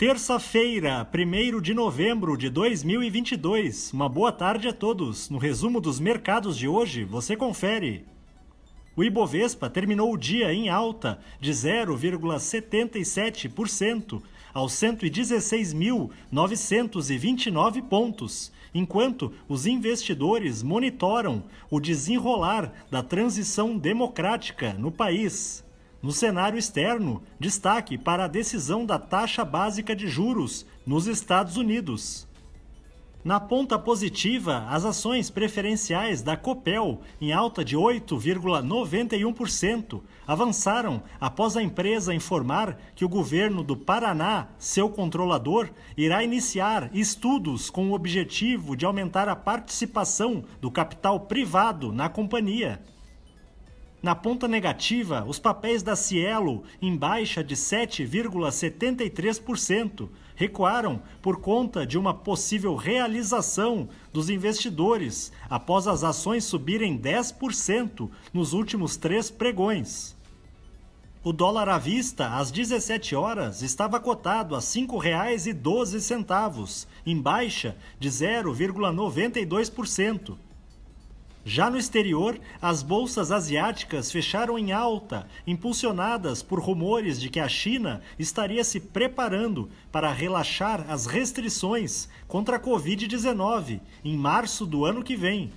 Terça-feira, 1 de novembro de 2022. Uma boa tarde a todos. No resumo dos mercados de hoje, você confere. O Ibovespa terminou o dia em alta de 0,77% aos 116.929 pontos, enquanto os investidores monitoram o desenrolar da transição democrática no país. No cenário externo, destaque para a decisão da taxa básica de juros nos Estados Unidos. Na ponta positiva, as ações preferenciais da Copel, em alta de 8,91%, avançaram após a empresa informar que o governo do Paraná, seu controlador, irá iniciar estudos com o objetivo de aumentar a participação do capital privado na companhia. Na ponta negativa, os papéis da Cielo, em baixa de 7,73%, recuaram por conta de uma possível realização dos investidores após as ações subirem 10% nos últimos três pregões. O dólar à vista, às 17 horas, estava cotado a R$ 5,12, em baixa de 0,92%. Já no exterior, as bolsas asiáticas fecharam em alta, impulsionadas por rumores de que a China estaria se preparando para relaxar as restrições contra a Covid-19 em março do ano que vem.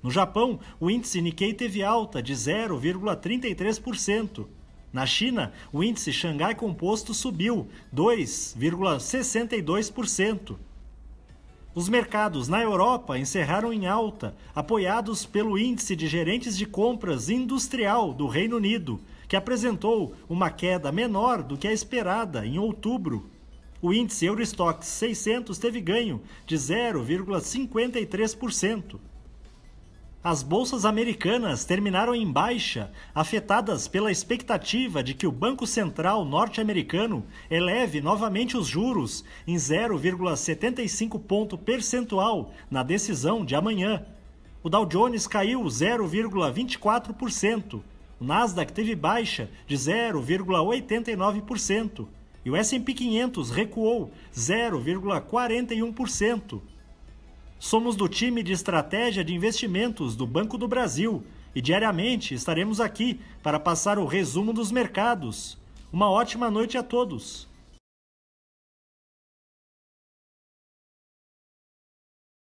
No Japão, o índice Nikkei teve alta de 0,33%. Na China, o índice Xangai Composto subiu 2,62%. Os mercados na Europa encerraram em alta, apoiados pelo Índice de Gerentes de Compras Industrial do Reino Unido, que apresentou uma queda menor do que a esperada em outubro. O índice Eurostoxx 600 teve ganho de 0,53%. As bolsas americanas terminaram em baixa, afetadas pela expectativa de que o Banco Central norte-americano eleve novamente os juros em 0,75 ponto percentual na decisão de amanhã. O Dow Jones caiu 0,24%, o Nasdaq teve baixa de 0,89% e o S&P 500 recuou 0,41%. Somos do time de estratégia de investimentos do Banco do Brasil e diariamente estaremos aqui para passar o resumo dos mercados. Uma ótima noite a todos.